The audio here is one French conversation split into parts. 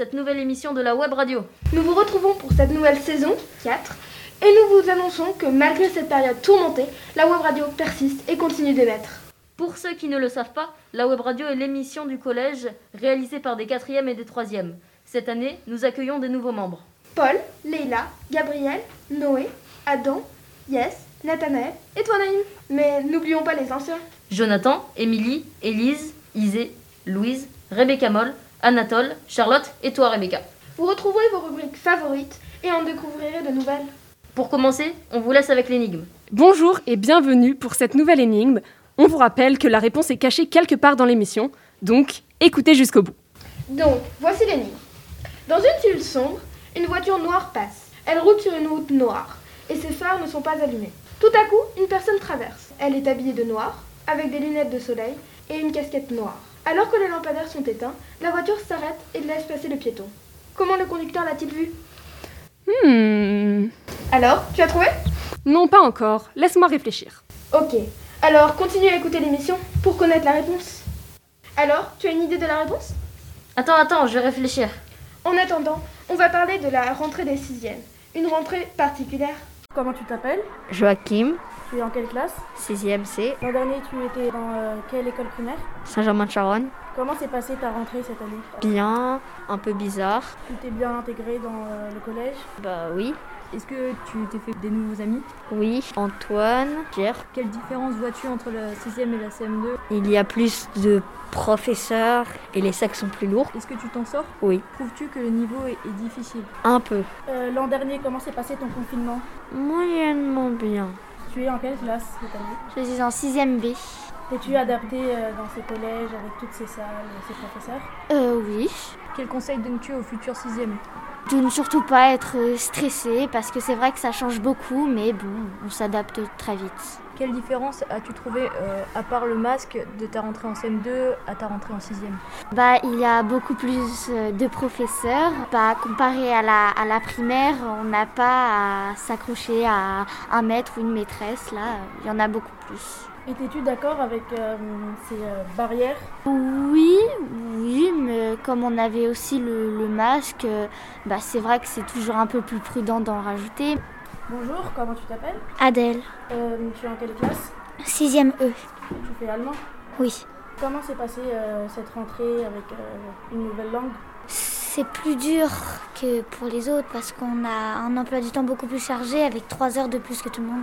cette nouvelle émission de la web radio. Nous vous retrouvons pour cette nouvelle saison 4 et nous vous annonçons que malgré cette période tourmentée, la web radio persiste et continue d'émettre. Pour ceux qui ne le savent pas, la web radio est l'émission du collège réalisée par des quatrièmes et des troisièmes. Cette année, nous accueillons des nouveaux membres. Paul, Leila, Gabriel, Noé, Adam, Yes, Nathanaël et toi Naïm. Mais n'oublions pas les anciens. Jonathan, Émilie, Élise, Isée, Louise, Rebecca Moll, Anatole, Charlotte et toi Rebecca. Vous retrouverez vos rubriques favorites et en découvrirez de nouvelles. Pour commencer, on vous laisse avec l'énigme. Bonjour et bienvenue pour cette nouvelle énigme. On vous rappelle que la réponse est cachée quelque part dans l'émission, donc écoutez jusqu'au bout. Donc, voici l'énigme. Dans une ville sombre, une voiture noire passe. Elle roule sur une route noire et ses phares ne sont pas allumés. Tout à coup, une personne traverse. Elle est habillée de noir, avec des lunettes de soleil et une casquette noire. Alors que les lampadaires sont éteints, la voiture s'arrête et laisse passer le piéton. Comment le conducteur l'a-t-il vu? Hmm. Alors, tu as trouvé? Non, pas encore. Laisse-moi réfléchir. Ok. Alors, continue à écouter l'émission pour connaître la réponse. Alors, tu as une idée de la réponse? Attends, attends, je vais réfléchir. En attendant, on va parler de la rentrée des sixièmes. Une rentrée particulière. Comment tu t'appelles? Joachim, Tu es en quelle classe 6e C, L'an dernier, tu étais dans euh, quelle école primaire Saint-Germain-de-Charonne. Comment s'est passée ta rentrée cette année Bien, un peu bizarre. Tu t'es bien intégré dans euh, le collège Bah oui. Est-ce que tu t'es fait des nouveaux amis Oui, Antoine, Pierre. Quelle différence vois-tu entre la 6e et la CM2 Il y a plus de professeurs et les sacs sont plus lourds. Est-ce que tu t'en sors Oui, Trouves-tu que le niveau est, est difficile un peu. Euh, L'an dernier, comment s'est passé ton confinement? Moyennement bien. Tu es en quelle classe cette année? Je suis en 6e B. Es-tu adapté euh, dans ces collèges avec toutes ces salles et ces professeurs? Euh oui. Quel conseil donnes-tu aux futurs 6e De ne surtout pas être euh, stressé parce que c'est vrai que ça change beaucoup, mais bon, on s'adapte très vite. Quelle différence as-tu trouvé, euh, à part le masque, de ta rentrée en CM2 à ta rentrée en 6e Bah, il y a beaucoup plus euh, de professeurs. Bah, comparé à la, à la primaire, on n'a pas à s'accrocher à un maître ou une maîtresse. Là, il y en a beaucoup plus. Étais-tu d'accord avec euh, ces euh, barrières? Oui, oui, mais comme on avait aussi le, le masque, euh, bah, c'est vrai que c'est toujours un peu plus prudent d'en rajouter. Bonjour, comment tu t'appelles? Adèle, Tu es en quelle classe? 6ème E, Tu fais allemand? Oui. Comment s'est passée euh, cette rentrée avec euh, une nouvelle langue? C'est plus dur que pour les autres parce qu'on a un emploi du temps beaucoup plus chargé avec 3 heures de plus que tout le monde.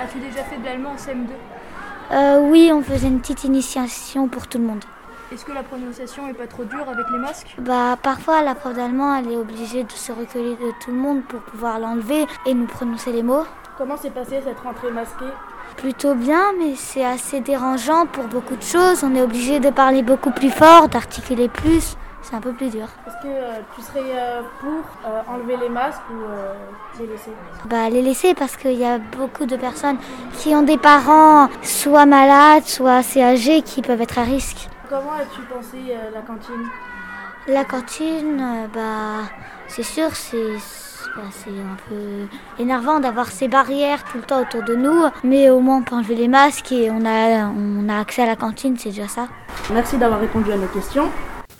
As-tu déjà fait de l'allemand en CM2 Euh, oui, on faisait une petite initiation pour tout le monde. Est-ce que la prononciation est pas trop dure avec les masques? Bah, parfois, la prof d'allemand, elle est obligée de se recueillir de tout le monde pour pouvoir l'enlever et nous prononcer les mots. Comment s'est passée cette rentrée masquée? Plutôt bien, mais c'est assez dérangeant pour beaucoup de choses. On est obligé de parler beaucoup plus fort, d'articuler plus. C'est un peu plus dur. Est-ce que euh, tu serais euh, pour euh, enlever les masques ou les laisser? Bah, les laisser parce qu'il y a beaucoup de personnes qui ont des parents soit malades, soit assez âgés qui peuvent être à risque. Comment as-tu pensé la cantine? La cantine, bah, c'est sûr, c'est bah, c'est un peu énervant d'avoir ces barrières tout le temps autour de nous, mais au moins on peut enlever les masques et on a, on a accès à la cantine, c'est déjà ça. Merci d'avoir répondu à nos questions.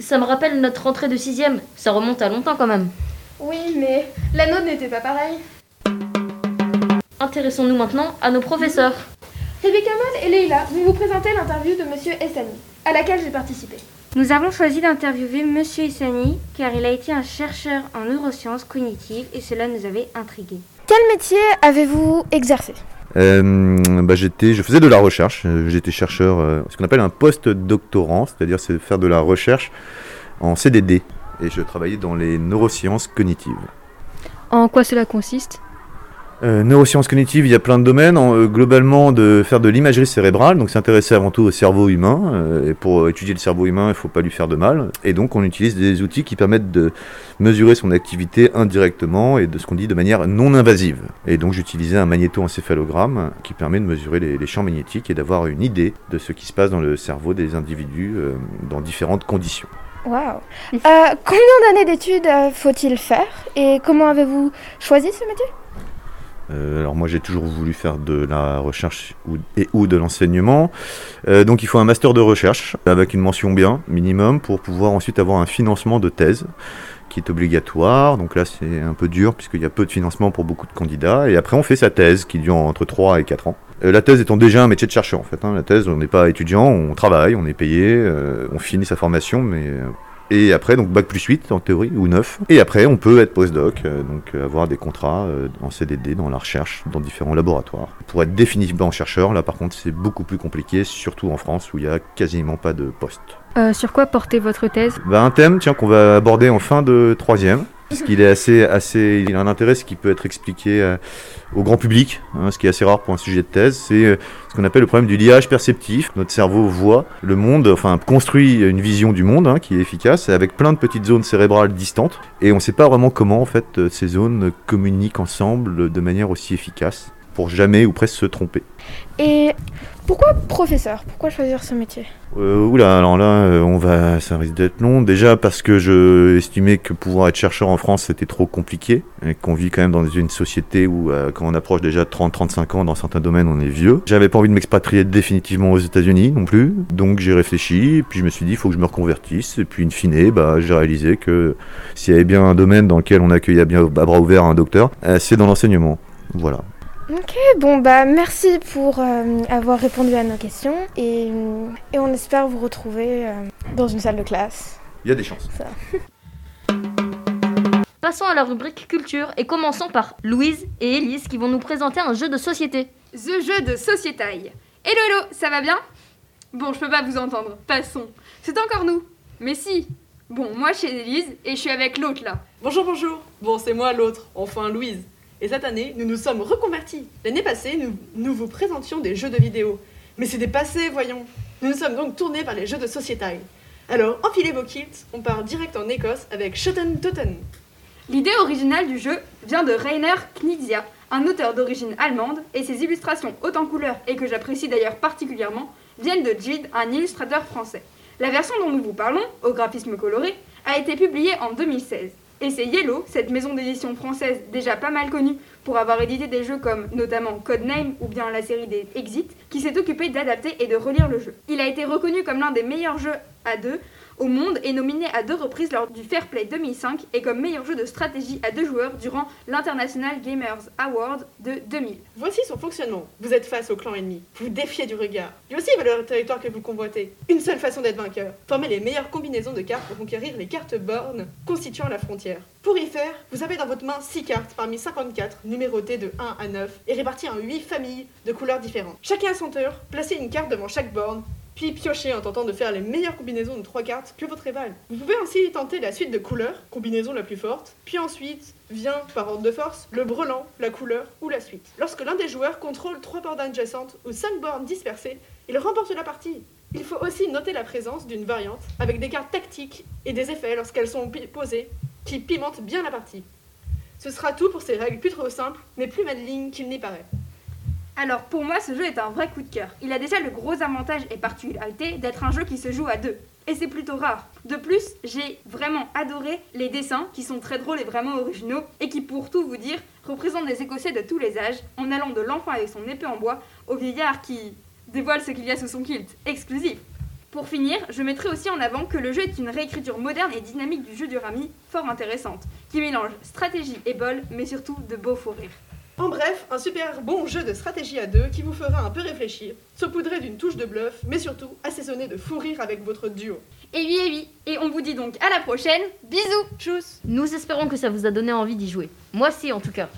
Ça me rappelle notre rentrée de 6e. Ça remonte à longtemps quand même. Oui, mais la nôtre n'était pas pareille. Intéressons-nous maintenant à nos professeurs. Rebecca Moll et Leila vont vous présenter l'interview de Monsieur Essani, à laquelle j'ai participé. Nous avons choisi d'interviewer Monsieur Issani car il a été un chercheur en neurosciences cognitives et cela nous avait intrigués. Quel métier avez-vous exercé Euh, bah, j'étais, je faisais de la recherche. Euh, J'étais chercheur, euh, ce qu'on appelle un post-doctorant, c'est-à-dire c'est faire de la recherche en CDD. Et je travaillais dans les neurosciences cognitives. En quoi cela consiste? Euh, neurosciences cognitives, il y a plein de domaines. Euh, globalement, de faire de l'imagerie cérébrale, donc s'intéresser avant tout au cerveau humain. euh, et pour étudier le cerveau humain, il ne faut pas lui faire de mal. Et donc, on utilise des outils qui permettent de mesurer son activité indirectement et de ce qu'on dit de manière non invasive. Et donc, j'utilisais un magnétoencéphalogramme qui permet de mesurer les, champs magnétiques et d'avoir une idée de ce qui se passe dans le cerveau des individus dans différentes conditions. Waouh Combien d'années d'études faut-il faire Et comment avez-vous choisi ce métier? Euh, alors moi j'ai toujours voulu faire de la recherche ou, et ou de l'enseignement. Euh, donc il faut un master de recherche avec une mention bien minimum pour pouvoir ensuite avoir un financement de thèse qui est obligatoire. Donc là c'est un peu dur puisqu'il y a peu de financement pour beaucoup de candidats. Et après on fait sa thèse qui dure entre 3 et 4 ans. Euh, la thèse étant déjà un métier de chercheur en fait. hein. La thèse on n'est pas étudiant, on travaille, on est payé, on finit sa formation mais... et après, donc bac plus 8 en théorie, ou 9. Et après, on peut être postdoc, euh, donc euh, avoir des contrats euh, en CDD dans la recherche, dans différents laboratoires. Pour être définitivement chercheur, là par contre, c'est beaucoup plus compliqué, surtout en France où il y a quasiment pas de poste. Euh, sur quoi portez votre thèse? Bah, un thème, tiens, qu'on va aborder en fin de troisième. Parce qu'il est assez, assez, il a un intérêt, ce qui peut être expliqué euh, au grand public, hein, ce qui est assez rare pour un sujet de thèse, c'est euh, ce qu'on appelle le problème du liage perceptif. Notre cerveau voit le monde, enfin construit une vision du monde hein, qui est efficace, avec plein de petites zones cérébrales distantes, et on ne sait pas vraiment comment en fait euh, ces zones communiquent ensemble de manière aussi efficace, pour jamais ou presque se tromper. Et pourquoi professeur? Pourquoi choisir ce métier? Euh, oula, alors là, euh, on va, ça risque d'être long. Déjà parce que je estimais que pouvoir être chercheur en France c'était trop compliqué, et qu'on vit quand même dans une société où, euh, quand on approche déjà 30-35 ans dans certains domaines, on est vieux. J'avais pas envie de m'expatrier définitivement aux États-Unis non plus, donc j'ai réfléchi, puis je me suis dit, il faut que je me reconvertisse, et puis in fine, bah, j'ai réalisé que s'il y avait bien un domaine dans lequel on accueillait bien à bras ouverts un docteur, euh, c'est dans l'enseignement. Voilà. Ok, bon bah merci pour euh, avoir répondu à nos questions et, et on espère vous retrouver euh, dans une salle de classe. Il y a des chances. Ça. Passons à la rubrique culture et commençons par Louise et Élise qui vont nous présenter un jeu de société. The jeu de sociétail. Hello hello, ça va bien? Bon, je peux pas vous entendre. Passons. C'est encore nous. Mais si. Bon, moi je suis Élise et je suis avec l'autre là. Bonjour, bonjour. Bon, c'est moi l'autre, enfin Louise. Et cette année, nous nous sommes reconvertis. L'année passée, nous, vous présentions des jeux de vidéo. Mais c'est des passés, voyons. Nous nous sommes donc tournés vers les jeux de sociétail. Alors, enfilez vos kilts, on part direct en Écosse avec Shotten Totten. L'idée originale du jeu vient de Rainer Knizia, un auteur d'origine allemande, et ses illustrations hautes en couleurs et que j'apprécie d'ailleurs particulièrement viennent de Gide, un illustrateur français. La version dont nous vous parlons, au graphisme coloré, a été publiée en 2016. Et c'est Yellow, cette maison d'édition française déjà pas mal connue pour avoir édité des jeux comme notamment Codename ou bien la série des Exit, qui s'est occupé d'adapter et de relire le jeu. Il a été reconnu comme l'un des meilleurs jeux à deux au monde et nominé à deux reprises lors du Fair Play 2005 et comme meilleur jeu de stratégie à deux joueurs durant l'International Gamers Award de 2000. Voici son fonctionnement. Vous êtes face au clan ennemi. Vous défiez du regard. Lui aussi veut le territoire que vous convoitez. Une seule façon d'être vainqueur. Former les meilleures combinaisons de cartes pour conquérir les cartes bornes constituant la frontière. Pour y faire, vous avez dans votre main 6 cartes parmi 54, numérotées de 1 à 9 et réparties en 8 familles de couleurs différentes. Chacun à son tour, placez une carte devant chaque borne puis piochez en tentant de faire les meilleures combinaisons de trois cartes que votre rival. Vous pouvez ainsi tenter la suite de couleurs, combinaison la plus forte, puis ensuite vient, par ordre de force, le brelan, la couleur ou la suite. Lorsque l'un des joueurs contrôle trois bornes adjacentes ou cinq bornes dispersées, il remporte la partie. Il faut aussi noter la présence d'une variante avec des cartes tactiques et des effets lorsqu'elles sont posées qui pimentent bien la partie. Ce sera tout pour ces règles plus trop simples, mais plus malignes qu'il n'y paraît. Alors pour moi ce jeu est un vrai coup de cœur. Il a déjà le gros avantage et particularité d'être un jeu qui se joue à deux. Et c'est plutôt rare. De plus, j'ai vraiment adoré les dessins qui sont très drôles et vraiment originaux et qui pour tout vous dire représentent des Écossais de tous les âges en allant de l'enfant avec son épée en bois au vieillard qui dévoile ce qu'il y a sous son kilt. Exclusif. Pour finir, je mettrai aussi en avant que le jeu est une réécriture moderne et dynamique du jeu du rami, fort intéressante, qui mélange stratégie et bol, mais surtout de beaux fous rires. En bref, un super bon jeu de stratégie à deux qui vous fera un peu réfléchir, saupoudré d'une touche de bluff, mais surtout assaisonné de fou rire avec votre duo. Et oui, et oui, et on vous dit donc à la prochaine, bisous Tchuss Nous espérons que ça vous a donné envie d'y jouer. Moi si en tout cas.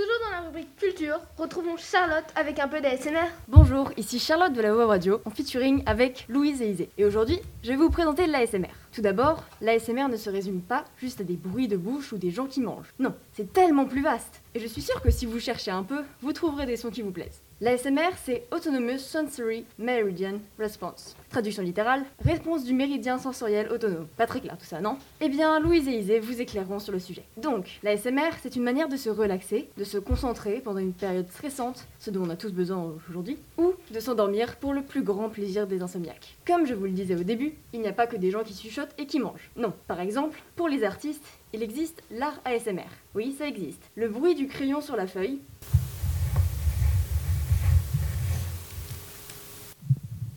Toujours dans la rubrique culture, retrouvons Charlotte avec un peu d'ASMR. Bonjour, ici Charlotte de la Web Radio en featuring avec Louise et Isée. Et aujourd'hui, je vais vous présenter l'ASMR. Tout d'abord, l'ASMR ne se résume pas juste à des bruits de bouche ou des gens qui mangent. Non, c'est tellement plus vaste. Et je suis sûre que si vous cherchez un peu, vous trouverez des sons qui vous plaisent. L'ASMR, c'est Autonomous Sensory Meridian Response. Traduction littérale, réponse du méridien sensoriel autonome. Pas très clair tout ça, non? Eh bien, Louise et Isée vous éclaireront sur le sujet. Donc, l'ASMR, c'est une manière de se relaxer, de se concentrer pendant une période stressante, ce dont on a tous besoin aujourd'hui, ou de s'endormir pour le plus grand plaisir des insomniaques. Comme je vous le disais au début, il n'y a pas que des gens qui chuchotent et qui mangent. Non, par exemple, pour les artistes, il existe l'art ASMR. Oui, ça existe. Le bruit du crayon sur la feuille,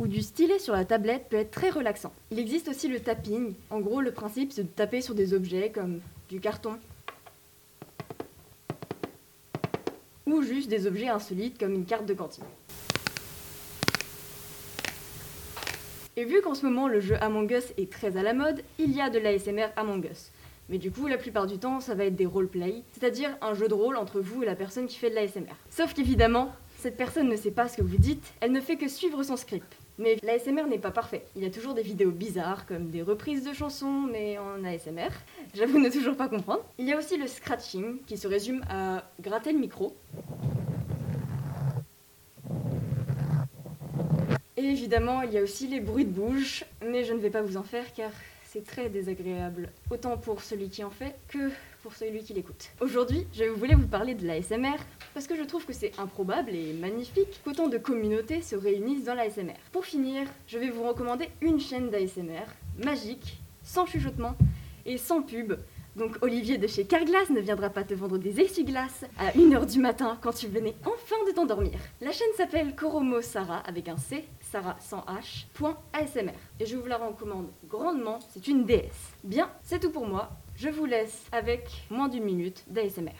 ou du stylet sur la tablette peut être très relaxant. Il existe aussi le tapping. En gros, le principe c'est de taper sur des objets comme du carton ou juste des objets insolites comme une carte de cantine. Et vu qu'en ce moment le jeu Among Us est très à la mode, il y a de l'ASMR Among Us. Mais du coup, la plupart du temps, ça va être des roleplay, c'est-à-dire un jeu de rôle entre vous et la personne qui fait de l'ASMR. Sauf qu'évidemment, cette personne ne sait pas ce que vous dites, elle ne fait que suivre son script. Mais l'ASMR n'est pas parfait. Il y a toujours des vidéos bizarres, comme des reprises de chansons, mais en ASMR. J'avoue ne toujours pas comprendre. Il y a aussi le scratching, qui se résume à gratter le micro. Et évidemment, il y a aussi les bruits de bouche, mais je ne vais pas vous en faire car c'est très désagréable, autant pour celui qui en fait que pour celui qui l'écoute. Aujourd'hui, je voulais vous parler de l'ASMR parce que je trouve que c'est improbable et magnifique qu'autant de communautés se réunissent dans l'ASMR. Pour finir, je vais vous recommander une chaîne d'ASMR magique, sans chuchotement et sans pub. Donc Olivier de chez Carglass ne viendra pas te vendre des essuie-glaces à 1h du matin quand tu venais enfin de t'endormir. La chaîne s'appelle Koromo Sarah avec un C, Sarah sans H, point ASMR. Et je vous la recommande grandement, c'est une déesse. Bien, c'est tout pour moi. Je vous laisse avec moins d'une minute d'ASMR.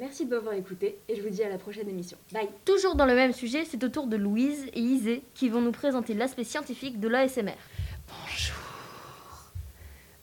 Merci de m'avoir écouté et je vous dis à la prochaine émission. Bye Toujours dans le même sujet, c'est au tour de Louise et Isée qui vont nous présenter l'aspect scientifique de l'ASMR. Bonjour.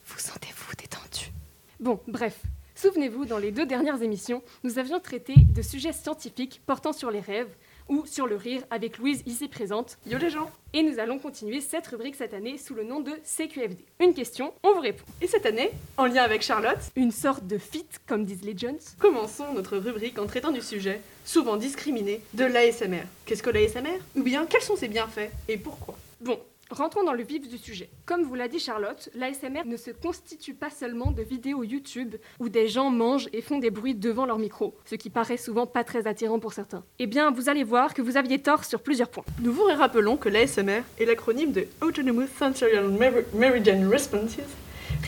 Vous sentez-vous détendu? Bon, bref. Souvenez-vous, dans les deux dernières émissions, nous avions traité de sujets scientifiques portant sur les rêves, ou sur le rire avec Louise ici présente. Yo les gens Et nous allons continuer cette rubrique cette année sous le nom de CQFD. Une question, on vous répond. Et cette année, en lien avec Charlotte, une sorte de fit comme disent les Jones, commençons notre rubrique en traitant du sujet, souvent discriminé, de l'ASMR. Qu'est-ce que l'ASMR Ou bien quels sont ses bienfaits? Et pourquoi? Bon, Rentrons dans le vif du sujet. Comme vous l'a dit Charlotte, l'ASMR ne se constitue pas seulement de vidéos YouTube où des gens mangent et font des bruits devant leur micro, ce qui paraît souvent pas très attirant pour certains. Eh bien, vous allez voir que vous aviez tort sur plusieurs points. Nous vous rappelons que l'ASMR est l'acronyme de Autonomous Sensorial Meridian Responses,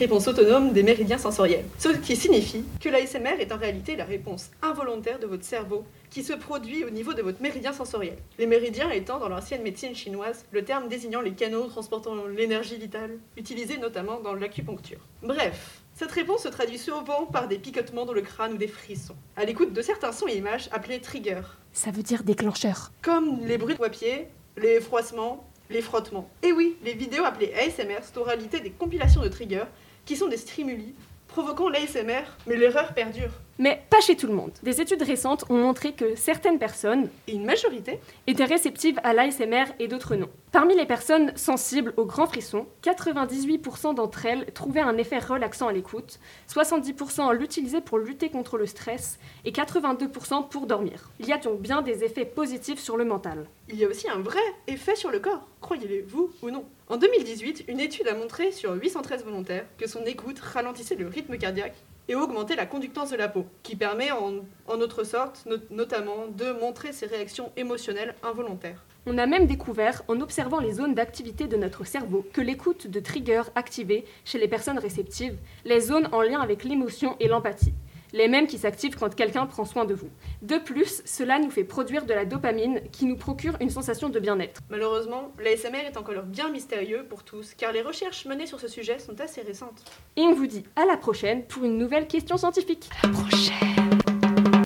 réponse autonome des méridiens sensoriels. Ce qui signifie que l'ASMR est en réalité la réponse involontaire de votre cerveau qui se produit au niveau de votre méridien sensoriel. Les méridiens étant, dans l'ancienne médecine chinoise, le terme désignant les canaux transportant l'énergie vitale, utilisé notamment dans l'acupuncture. Bref, cette réponse se traduit souvent par des picotements dans le crâne ou des frissons, à l'écoute de certains sons et images appelés triggers. Ça veut dire déclencheur. Comme les bruits de pieds, les froissements, les frottements. Et oui, les vidéos appelées ASMR sont en réalité des compilations de triggers qui sont des stimuli provoquant l'ASMR, mais l'erreur perdure. Mais pas chez tout le monde. Des études récentes ont montré que certaines personnes, et une majorité, étaient réceptives à l'ASMR et d'autres non. Parmi les personnes sensibles aux grands frissons, 98% d'entre elles trouvaient un effet relaxant à l'écoute, 70% l'utilisaient pour lutter contre le stress et 82% pour dormir. Il y a donc bien des effets positifs sur le mental. Il y a aussi un vrai effet sur le corps, croyez-le vous ou non. En 2018, une étude a montré sur 813 volontaires que son écoute ralentissait le rythme cardiaque et augmentait la conductance de la peau, qui permet en, autre sorte notamment de montrer ses réactions émotionnelles involontaires. On a même découvert, en observant les zones d'activité de notre cerveau, que l'écoute de triggers activés chez les personnes réceptives, les zones en lien avec l'émotion et l'empathie. Les mêmes qui s'activent quand quelqu'un prend soin de vous. De plus, cela nous fait produire de la dopamine qui nous procure une sensation de bien-être. Malheureusement, l'ASMR est encore bien mystérieux pour tous, car les recherches menées sur ce sujet sont assez récentes. Et on vous dit à la prochaine pour une nouvelle question scientifique. À la prochaine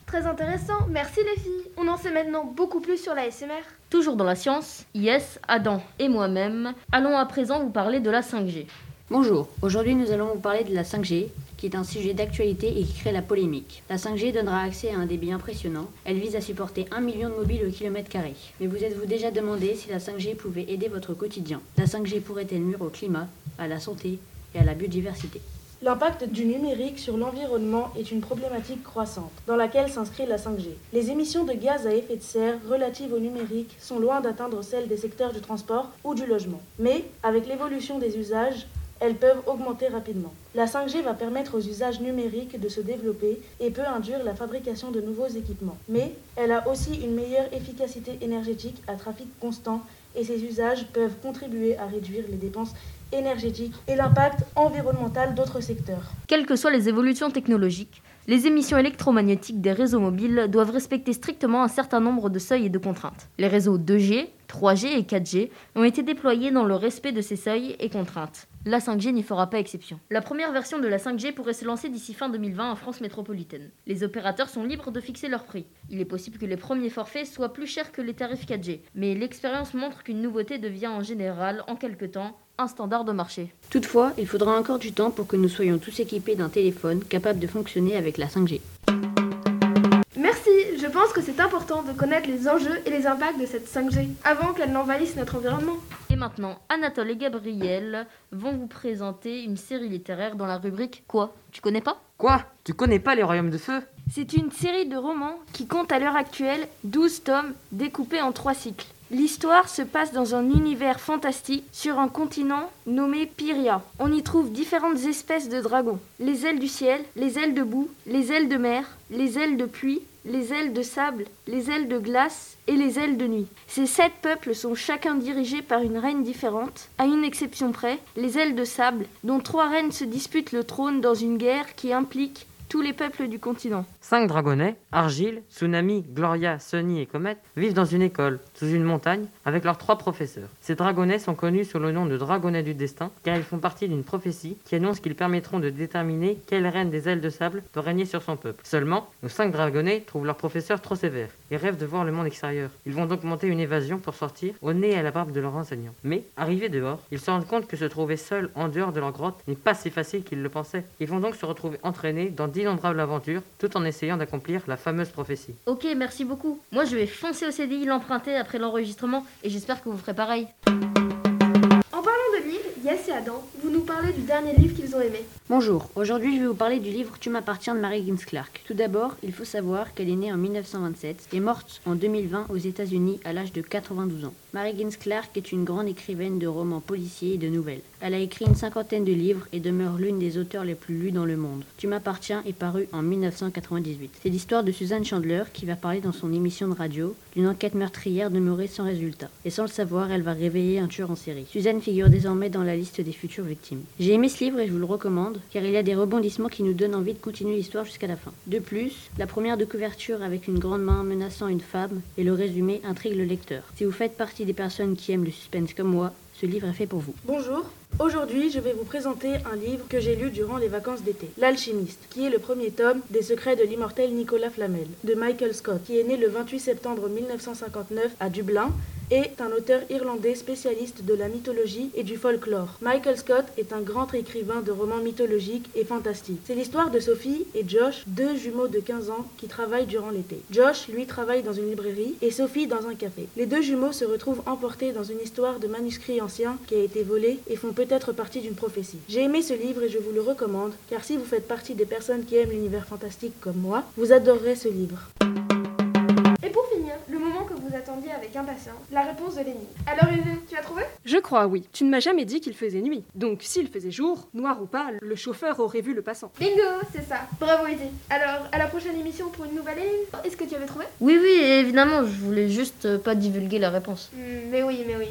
Très intéressant, merci les filles. On en sait maintenant beaucoup plus sur la SMR. Toujours dans la science, Yes, Adam et moi-même allons à présent vous parler de la 5G. Bonjour, aujourd'hui nous allons vous parler de la 5G, est un sujet d'actualité et qui crée la polémique. La 5G donnera accès à un débit impressionnant. Elle vise à supporter 1 million de mobiles au kilomètre carré. Mais vous êtes-vous déjà demandé si la 5G pouvait aider votre quotidien? La 5G pourrait-elle nuire au climat, à la santé et à la biodiversité? L'impact du numérique sur l'environnement est une problématique croissante, dans laquelle s'inscrit la 5G. Les émissions de gaz à effet de serre relatives au numérique sont loin d'atteindre celles des secteurs du transport ou du logement. Mais, avec l'évolution des usages, elles peuvent augmenter rapidement. La 5G va permettre aux usages numériques de se développer et peut induire la fabrication de nouveaux équipements. Mais elle a aussi une meilleure efficacité énergétique à trafic constant et ces usages peuvent contribuer à réduire les dépenses énergétiques et l'impact environnemental d'autres secteurs. Quelles que soient les évolutions technologiques, les émissions électromagnétiques des réseaux mobiles doivent respecter strictement un certain nombre de seuils et de contraintes. Les réseaux 2G, 3G et 4G ont été déployés dans le respect de ces seuils et contraintes. La 5G n'y fera pas exception. La première version de la 5G pourrait se lancer d'ici fin 2020 en France métropolitaine. Les opérateurs sont libres de fixer leur prix. Il est possible que les premiers forfaits soient plus chers que les tarifs 4G, mais l'expérience montre qu'une nouveauté devient en général, en quelque temps, un standard de marché. Toutefois, il faudra encore du temps pour que nous soyons tous équipés d'un téléphone capable de fonctionner avec la 5G. Merci, je pense que c'est important de connaître les enjeux et les impacts de cette 5G avant qu'elle n'envahisse notre environnement. Et maintenant, Anatole et Gabriel vont vous présenter une série littéraire dans la rubrique Quoi? Tu connais pas? Quoi? Tu connais pas les royaumes de feu? C'est une série de romans qui compte à l'heure actuelle 12 tomes découpés en trois cycles. L'histoire se passe dans un univers fantastique sur un continent nommé Pyria. On y trouve différentes espèces de dragons. Les ailes du ciel, les ailes de boue, les ailes de mer, les ailes de pluie, les ailes de sable, les ailes de glace et les ailes de nuit. Ces sept peuples sont chacun dirigés par une reine différente, à une exception près, les ailes de sable, dont trois reines se disputent le trône dans une guerre qui implique tous les peuples du continent. Cinq dragonnets, Argile, Tsunami, Gloria, Sunny et Comet, vivent dans une école, sous une montagne, avec leurs trois professeurs. Ces dragonnets sont connus sous le nom de dragonnets du destin, car ils font partie d'une prophétie qui annonce qu'ils permettront de déterminer quelle reine des ailes de sable doit régner sur son peuple. Seulement, nos cinq dragonnets trouvent leur professeur trop sévère et rêvent de voir le monde extérieur. Ils vont donc monter une évasion pour sortir, au nez et à la barbe de leur enseignant. Mais, arrivés dehors, ils se rendent compte que se trouver seuls en dehors de leur grotte n'est pas si facile qu'ils le pensaient. Ils vont donc se retrouver entraînés dans d'innombrables aventures, tout en essayant d'accomplir la fameuse prophétie. Ok, merci beaucoup. Moi, je vais foncer au CDI l'emprunter après l'enregistrement et j'espère que vous ferez pareil. En parlant de livres, Yes et Adam, vous nous parlez du dernier livre qu'ils ont aimé. Bonjour, aujourd'hui je vais vous parler du livre Tu m'appartiens de Mary Gibbs Clark. Tout d'abord, il faut savoir qu'elle est née en 1927 et morte en 2020 aux États-Unis à l'âge de 92 ans. Mary Gibbs Clark est une grande écrivaine de romans policiers et de nouvelles. Elle a écrit une cinquantaine de livres et demeure l'une des auteurs les plus lus dans le monde. Tu m'appartiens est paru en 1998. C'est l'histoire de Suzanne Chandler qui va parler dans son émission de radio d'une enquête meurtrière demeurée sans résultat. Et sans le savoir, elle va réveiller un tueur en série. Suzanne figure désormais dans la liste des futures victimes. J'ai aimé ce livre et je vous le recommande car il y a des rebondissements qui nous donnent envie de continuer l'histoire jusqu'à la fin. De plus, la première de couverture avec une grande main menaçant une femme et le résumé intrigue le lecteur. Si vous faites partie des personnes qui aiment le suspense comme moi, ce livre est fait pour vous. Bonjour, aujourd'hui je vais vous présenter un livre que j'ai lu durant les vacances d'été, L'Alchimiste, qui est le premier tome des secrets de l'immortel Nicolas Flamel, de Michael Scott, qui est né le 28 septembre 1959 à Dublin est un auteur irlandais spécialiste de la mythologie et du folklore. Michael Scott est un grand écrivain de romans mythologiques et fantastiques. C'est l'histoire de Sophie et Josh, deux jumeaux de 15 ans qui travaillent durant l'été. Josh, lui, travaille dans une librairie et Sophie dans un café. Les deux jumeaux se retrouvent emportés dans une histoire de manuscrit ancien qui a été volé et font peut-être partie d'une prophétie. J'ai aimé ce livre et je vous le recommande car si vous faites partie des personnes qui aiment l'univers fantastique comme moi, vous adorerez ce livre. Avec impatience, la réponse de l'énigme. Alors Eugène, tu as trouvé? Je crois, oui. Tu ne m'as jamais dit qu'il faisait nuit. Donc s'il faisait jour, noir ou pas, le chauffeur aurait vu le passant. Bingo, c'est ça. Bravo Izzy. Alors, à la prochaine émission pour une nouvelle énigme. Est-ce que tu avais trouvé? Oui, oui, évidemment, je voulais juste euh, pas divulguer la réponse. Hmm, Mais oui, mais oui.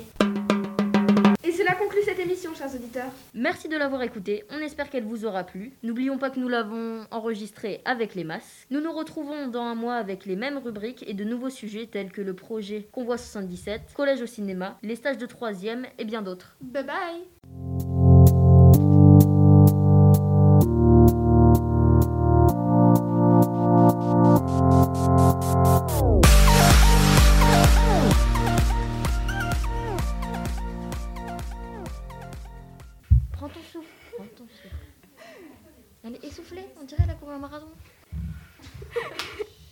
Et cela conclut cette émission, chers auditeurs. Merci de l'avoir écouté, on espère qu'elle vous aura plu. N'oublions pas que nous l'avons enregistré avec les masses. Nous nous retrouvons dans un mois avec les mêmes rubriques et de nouveaux sujets tels que le projet Convoi 77, Collège au cinéma, les stages de troisième et bien d'autres. Bye bye aku sama kamu